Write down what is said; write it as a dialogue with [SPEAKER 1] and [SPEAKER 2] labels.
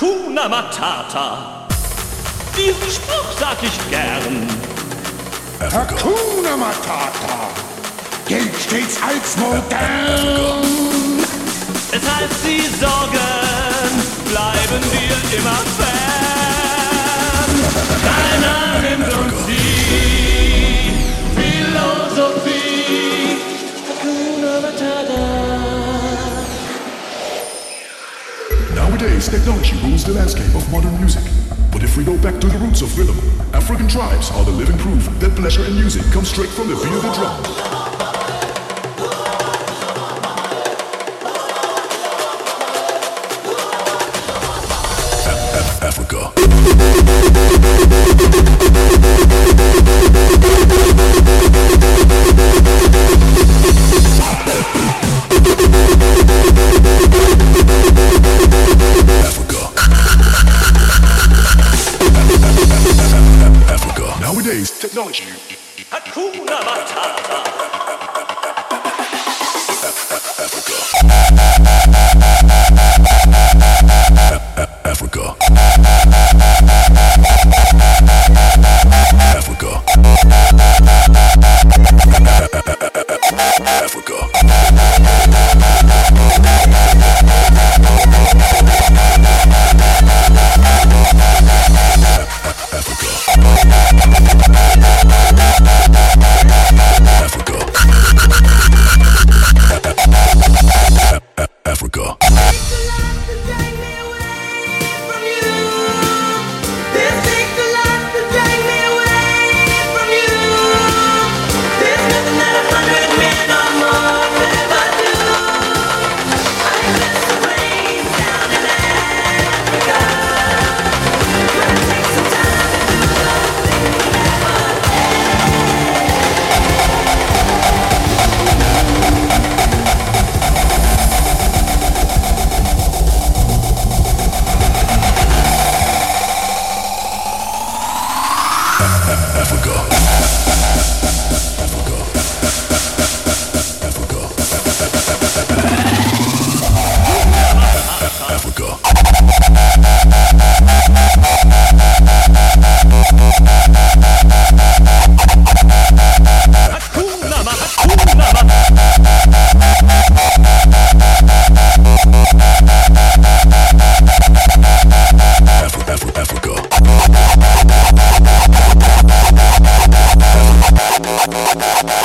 [SPEAKER 1] Hakuna Matata. Diesen Spruch sag ich gern.
[SPEAKER 2] Hakuna Matata. Gilt stets als modern.
[SPEAKER 1] Weshalb sie sorgen, bleiben
[SPEAKER 3] Nowadays, technology rules the landscape of modern music. But if we go back to the roots of rhythm, African tribes are the living proof that pleasure in music comes straight from the beat of the drum. Africa. Technology.
[SPEAKER 1] Hakuna Matata.
[SPEAKER 3] Africa.